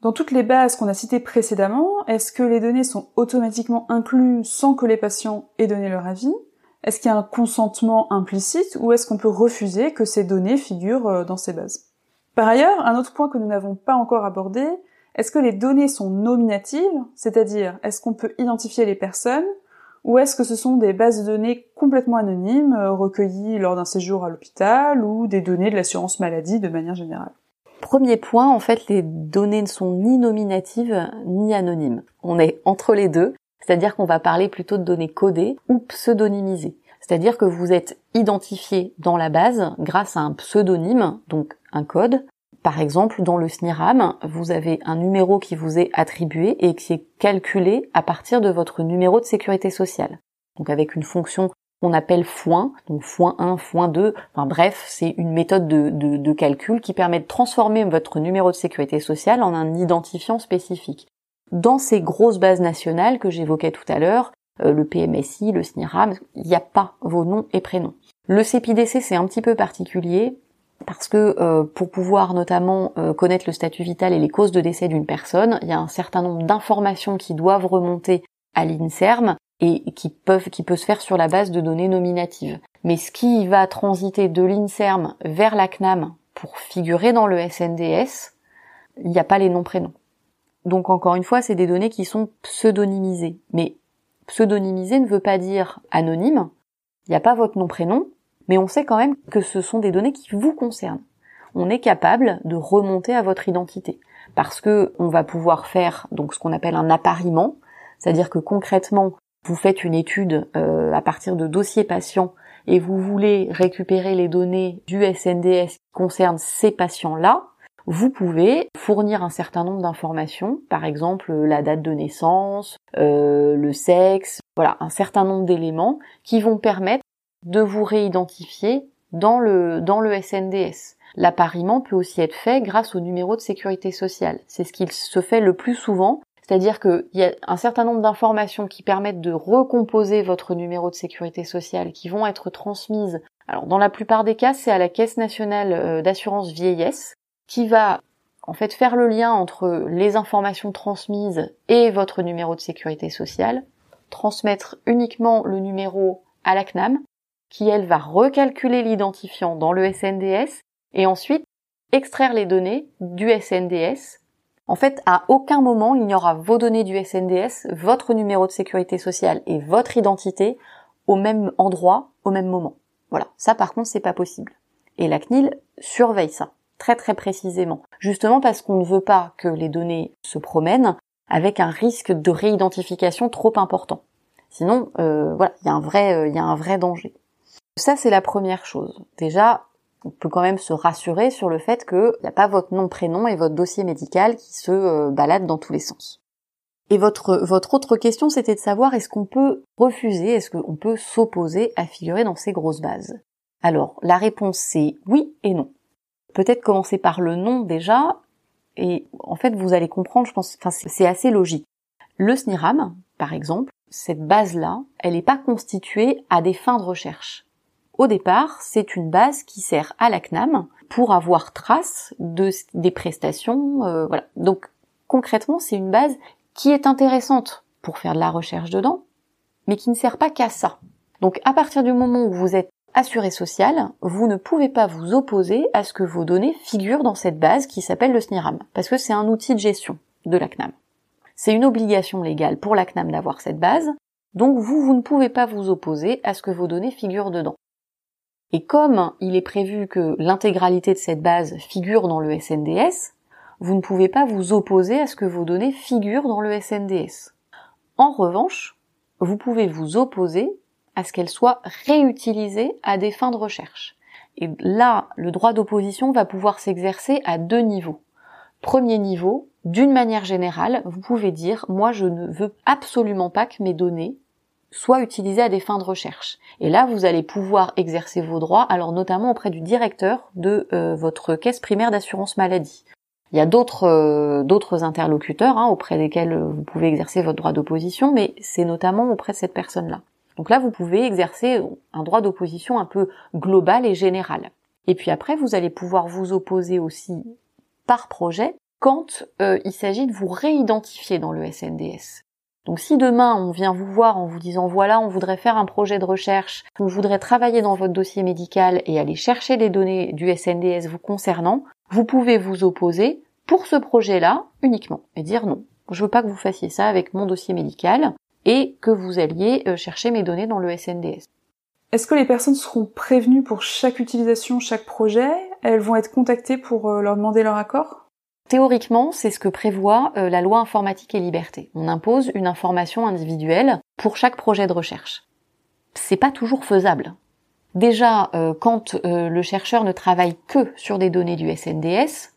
Dans toutes les bases qu'on a citées précédemment, est-ce que les données sont automatiquement incluses sans que les patients aient donné leur avis? Est-ce qu'il y a un consentement implicite ou est-ce qu'on peut refuser que ces données figurent euh, dans ces bases? Par ailleurs, un autre point que nous n'avons pas encore abordé, est-ce que les données sont nominatives, c'est-à-dire est-ce qu'on peut identifier les personnes ou est-ce que ce sont des bases de données complètement anonymes euh, recueillies lors d'un séjour à l'hôpital ou des données de l'assurance maladie de manière générale? Premier point, en fait, les données ne sont ni nominatives ni anonymes. On est entre les deux, c'est-à-dire qu'on va parler plutôt de données codées ou pseudonymisées. C'est-à-dire que vous êtes identifié dans la base grâce à un pseudonyme, donc un code. Par exemple, dans le SNIRAM, vous avez un numéro qui vous est attribué et qui est calculé à partir de votre numéro de sécurité sociale. Donc avec une fonction qu'on appelle foin, donc foin 1, foin 2, enfin bref, c'est une méthode de, de, calcul qui permet de transformer votre numéro de sécurité sociale en un identifiant spécifique. Dans ces grosses bases nationales que j'évoquais tout à l'heure, euh, le PMSI, le SNIRAM, il n'y a pas vos noms et prénoms. Le CPDC, c'est un petit peu particulier parce que euh, pour pouvoir notamment euh, connaître le statut vital et les causes de décès d'une personne, il y a un certain nombre d'informations qui doivent remonter à l'INSERM et qui peuvent qui peut se faire sur la base de données nominatives. Mais ce qui va transiter de l'INSERM vers la CNAM pour figurer dans le SNDS, il n'y a pas les noms prénoms. Donc encore une fois, c'est des données qui sont pseudonymisées. Mais pseudonymisé ne veut pas dire anonyme. Il n'y a pas votre nom prénom, mais on sait quand même que ce sont des données qui vous concernent. On est capable de remonter à votre identité. parce que on va pouvoir faire donc ce qu'on appelle un appariement, c'est-à-dire que concrètement, vous faites une étude euh, à partir de dossiers patients et vous voulez récupérer les données du SNDS qui concernent ces patients-là, vous pouvez fournir un certain nombre d'informations, par exemple la date de naissance, euh, le sexe, voilà, un certain nombre d'éléments qui vont permettre de vous réidentifier dans le, dans le SNDS. L'appariement peut aussi être fait grâce au numéro de sécurité sociale. C'est ce qui se fait le plus souvent c'est-à-dire qu'il y a un certain nombre d'informations qui permettent de recomposer votre numéro de sécurité sociale qui vont être transmises. Alors dans la plupart des cas, c'est à la Caisse nationale euh, d'assurance vieillesse qui va en fait faire le lien entre les informations transmises et votre numéro de sécurité sociale, transmettre uniquement le numéro à la CNAM qui elle va recalculer l'identifiant dans le SNDS et ensuite extraire les données du SNDS en fait, à aucun moment il n'y aura vos données du SNDS, votre numéro de sécurité sociale et votre identité au même endroit, au même moment. Voilà. Ça, par contre, c'est pas possible. Et la CNIL surveille ça très très précisément, justement parce qu'on ne veut pas que les données se promènent avec un risque de réidentification trop important. Sinon, euh, voilà, il y a un vrai, euh, il y a un vrai danger. Ça, c'est la première chose. Déjà, on peut quand même se rassurer sur le fait qu'il n'y a pas votre nom, prénom et votre dossier médical qui se euh, baladent dans tous les sens. Et votre, votre autre question, c'était de savoir est-ce qu'on peut refuser, est-ce qu'on peut s'opposer à figurer dans ces grosses bases? Alors, la réponse c'est oui et non. Peut-être commencer par le nom déjà, et en fait vous allez comprendre, je pense, enfin c'est assez logique. Le SNIRAM, par exemple, cette base-là, elle n'est pas constituée à des fins de recherche. Au départ, c'est une base qui sert à la CNAM pour avoir trace de, des prestations. Euh, voilà. Donc concrètement, c'est une base qui est intéressante pour faire de la recherche dedans, mais qui ne sert pas qu'à ça. Donc à partir du moment où vous êtes assuré social, vous ne pouvez pas vous opposer à ce que vos données figurent dans cette base qui s'appelle le SNIRAM, parce que c'est un outil de gestion de la CNAM. C'est une obligation légale pour la CNAM d'avoir cette base, donc vous, vous ne pouvez pas vous opposer à ce que vos données figurent dedans. Et comme il est prévu que l'intégralité de cette base figure dans le SNDS, vous ne pouvez pas vous opposer à ce que vos données figurent dans le SNDS. En revanche, vous pouvez vous opposer à ce qu'elles soient réutilisées à des fins de recherche. Et là, le droit d'opposition va pouvoir s'exercer à deux niveaux. Premier niveau, d'une manière générale, vous pouvez dire, moi je ne veux absolument pas que mes données soit utilisé à des fins de recherche. Et là, vous allez pouvoir exercer vos droits, alors notamment auprès du directeur de euh, votre caisse primaire d'assurance maladie. Il y a d'autres euh, interlocuteurs hein, auprès desquels euh, vous pouvez exercer votre droit d'opposition, mais c'est notamment auprès de cette personne-là. Donc là, vous pouvez exercer un droit d'opposition un peu global et général. Et puis après, vous allez pouvoir vous opposer aussi par projet quand il s'agit de vous réidentifier dans le SNDS. Donc si demain on vient vous voir en vous disant voilà on voudrait faire un projet de recherche, on voudrait travailler dans votre dossier médical et aller chercher les données du SNDS vous concernant, vous pouvez vous opposer pour ce projet-là uniquement et dire non. Je veux pas que vous fassiez ça avec mon dossier médical et que vous alliez euh, chercher mes données dans le SNDS. Est-ce que les personnes seront prévenues pour chaque utilisation, chaque projet? Elles vont être contactées pour euh, leur demander leur accord? Théoriquement, c'est ce que prévoit euh, la loi informatique et liberté. On impose une information individuelle pour chaque projet de recherche. C'est pas toujours faisable. Déjà, euh, quand euh, le chercheur ne travaille que sur des données du SNDS,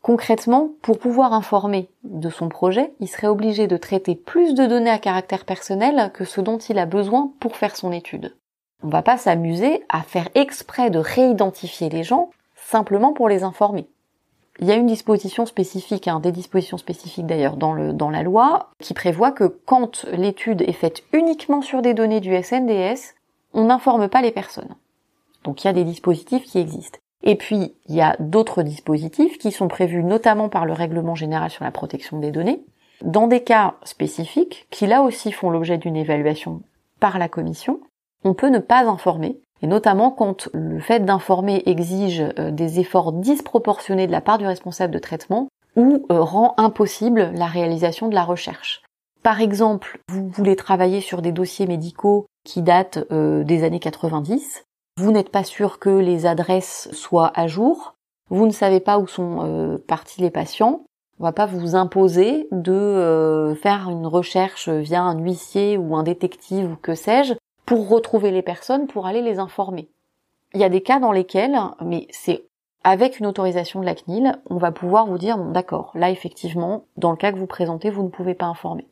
concrètement, pour pouvoir informer de son projet, il serait obligé de traiter plus de données à caractère personnel que ce dont il a besoin pour faire son étude. On va pas s'amuser à faire exprès de réidentifier les gens simplement pour les informer. Il y a une disposition spécifique, hein, des dispositions spécifiques d'ailleurs dans, dans la loi, qui prévoit que quand l'étude est faite uniquement sur des données du SNDS, on n'informe pas les personnes. Donc il y a des dispositifs qui existent. Et puis, il y a d'autres dispositifs qui sont prévus notamment par le règlement général sur la protection des données, dans des cas spécifiques, qui là aussi font l'objet d'une évaluation par la commission, on peut ne pas informer et notamment quand le fait d'informer exige euh, des efforts disproportionnés de la part du responsable de traitement ou euh, rend impossible la réalisation de la recherche. Par exemple, vous voulez travailler sur des dossiers médicaux qui datent euh, des années 90, vous n'êtes pas sûr que les adresses soient à jour, vous ne savez pas où sont partis les patients, On va pas vous imposer de faire une recherche via un huissier ou un détective ou que sais-je pour retrouver les personnes, pour aller les informer. Il y a des cas dans lesquels, mais c'est avec une autorisation de la CNIL, on va pouvoir vous dire, bon d'accord, là effectivement, dans le cas que vous présentez, vous ne pouvez pas informer.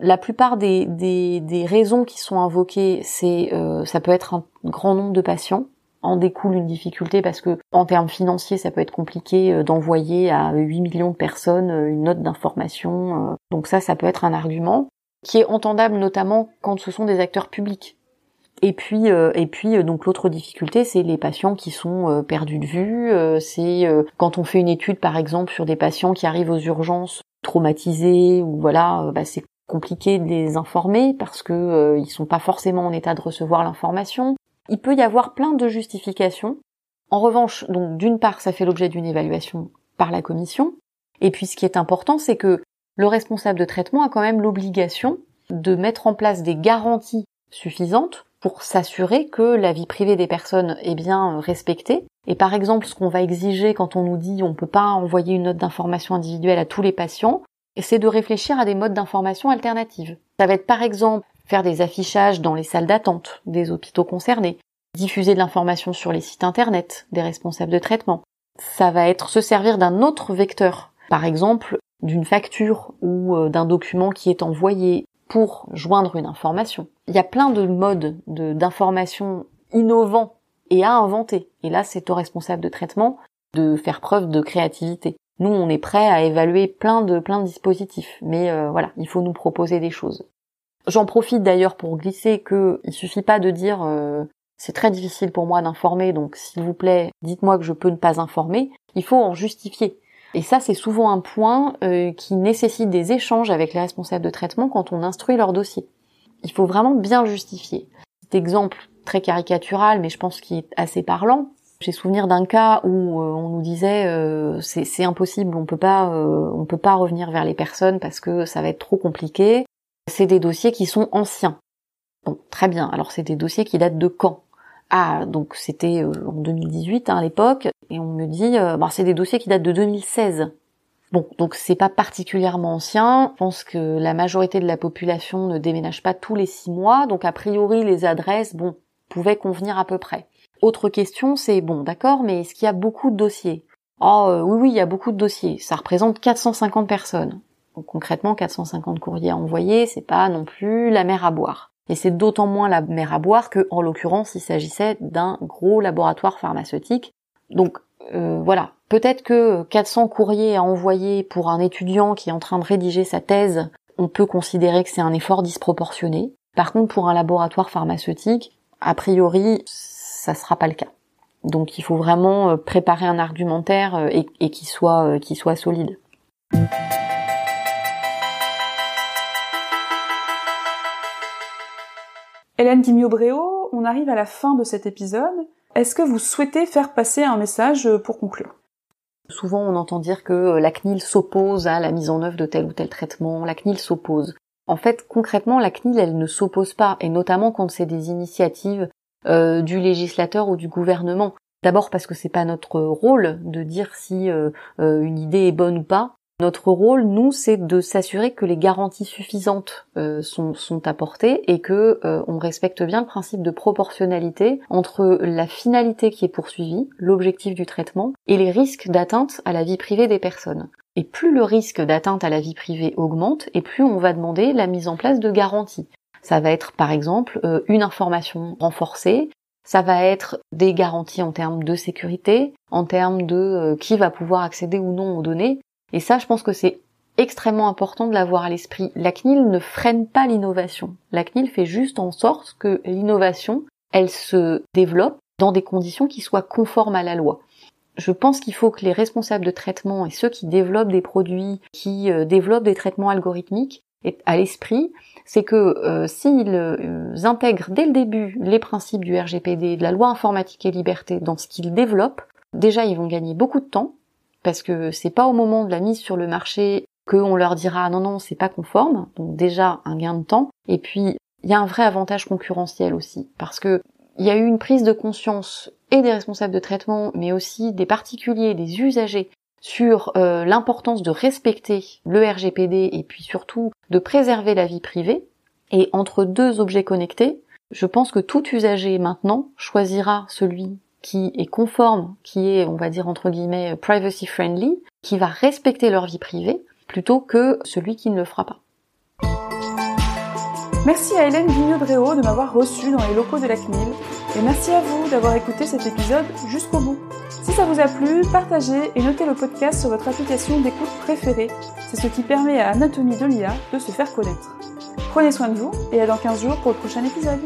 La plupart des, des, raisons qui sont invoquées, c'est euh, ça peut être un grand nombre de patients, en découle une difficulté parce que en termes financiers, ça peut être compliqué euh, d'envoyer à 8 millions de personnes euh, une note d'information. Donc ça, ça peut être un argument qui est entendable notamment quand ce sont des acteurs publics. Et puis, et puis donc l'autre difficulté, c'est les patients qui sont perdus de vue. c'est quand on fait une étude, par exemple, sur des patients qui arrivent aux urgences traumatisés ou voilà, bah, c'est compliqué de les informer parce que euh, ils sont pas forcément en état de recevoir l'information. Il peut y avoir plein de justifications. En revanche, donc d'une part, ça fait l'objet d'une évaluation par la commission. Et puis ce qui est important, c'est que le responsable de traitement a quand même l'obligation de mettre en place des garanties suffisantes pour s'assurer que la vie privée des personnes est bien respectée. Et par exemple, ce qu'on va exiger quand on nous dit on peut pas envoyer une note d'information individuelle à tous les patients, c'est de réfléchir à des modes d'information alternatives. Ça va être par exemple faire des affichages dans les salles d'attente des hôpitaux concernés, diffuser de l'information sur les sites internet des responsables de traitement. Ça va être se servir d'un autre vecteur, par exemple d'une facture ou euh, d'un document qui est envoyé pour joindre une information. Il y a plein de modes d'information innovants et à inventer. Et là, c'est au responsable de traitement de faire preuve de créativité. Nous, on est prêt à évaluer plein de plein dispositifs, mais euh, voilà, il faut nous proposer des choses. J'en profite d'ailleurs pour glisser que il suffit pas de dire euh, c'est très difficile pour moi d'informer, donc s'il vous plaît, dites-moi que je peux ne pas informer. Il faut en justifier. Et ça, c'est souvent un point euh, qui nécessite des échanges avec les responsables de traitement quand on instruit leur dossier. Il faut vraiment bien justifier. Cet exemple très caricatural, mais je pense qu'il est assez parlant, j'ai souvenir d'un cas où euh, on nous disait euh, c'est impossible, on peut on peut pas revenir vers les personnes parce que ça va être trop compliqué. C'est des dossiers qui sont anciens. Bon, très bien. Alors c'est des dossiers qui datent de quand? Ah, donc c'était en 2018 hein, à l'époque et on me dit bah, c'est des dossiers qui datent de 2016. Bon, donc c'est pas particulièrement ancien. Je pense que la majorité de la population ne déménage pas tous les six mois, donc a priori les adresses, bon, pouvaient convenir à peu près. Autre question, c'est bon, d'accord, mais est-ce qu'il y a beaucoup de dossiers? Oh euh, oui, oui, il y a beaucoup de dossiers. Ça représente 450 personnes. Donc, concrètement, 450 courriers à envoyer, c'est pas non plus la mer à boire. Et c'est d'autant moins la mer à boire que, en l'occurrence, il s'agissait d'un gros laboratoire pharmaceutique. Donc euh, voilà, peut-être que 400 courriers à envoyer pour un étudiant qui est en train de rédiger sa thèse, on peut considérer que c'est un effort disproportionné. Par contre, pour un laboratoire pharmaceutique, a priori, ça sera pas le cas. Donc il faut vraiment euh, préparer un argumentaire euh, et, qu'il soit, euh, soit solide. Hélène Guimio-Bréau, on arrive à la fin de cet épisode. Est-ce que vous souhaitez faire passer un message pour conclure? Souvent, on entend dire que la CNIL s'oppose à la mise en œuvre de tel ou tel traitement. La CNIL s'oppose. En fait, concrètement, la CNIL, elle ne s'oppose pas, et notamment quand c'est des initiatives euh, du législateur ou du gouvernement. D'abord parce que c'est pas notre rôle de dire si euh, euh, une idée est bonne ou pas. Notre rôle, nous, c'est de s'assurer que les garanties suffisantes sont, sont, apportées et que on respecte bien le principe de proportionnalité entre la finalité qui est poursuivie, l'objectif du traitement, et les risques d'atteinte à la vie privée des personnes. Et plus le risque d'atteinte à la vie privée augmente, et plus on va demander la mise en place de garanties. Ça va être par exemple euh, une information renforcée, ça va être des garanties en termes de sécurité, en termes de euh, qui va pouvoir accéder ou non aux données. Et ça, je pense que c'est extrêmement important de l'avoir à l'esprit. La CNIL ne freine pas l'innovation. La CNIL fait juste en sorte que l'innovation, elle se développe dans des conditions qui soient conformes à la loi. Je pense qu'il faut que les responsables de traitement et ceux qui développent des produits, qui euh, développent des traitements algorithmiques, aient à l'esprit c'est que euh, s'ils euh, intègrent dès le début les principes du RGPD, de la loi informatique et liberté dans ce qu'ils développent, déjà ils vont gagner beaucoup de temps parce que c'est pas au moment de la mise sur le marché qu'on leur dira non non c'est pas conforme, donc déjà un gain de temps. Et puis il y a un vrai avantage concurrentiel aussi parce que il y a eu une prise de conscience et des responsables de traitement, mais aussi des particuliers, des usagers sur euh, l'importance de respecter le RGPD et puis surtout de préserver la vie privée. Et entre deux objets connectés, je pense que tout usager maintenant choisira celui qui est conforme, qui est, on va dire entre guillemets, privacy friendly, qui va respecter leur vie privée, plutôt que celui qui ne le fera pas. Merci à Hélène Guignot-Dréau de m'avoir reçu dans les locaux de la CNIL et merci à vous d'avoir écouté cet épisode jusqu'au bout. Si ça vous a plu, partagez et notez le podcast sur votre application d'écoute préférée. C'est ce qui permet à Anatomie de l'IA de se faire connaître. Prenez soin de vous et à dans 15 jours pour le prochain épisode.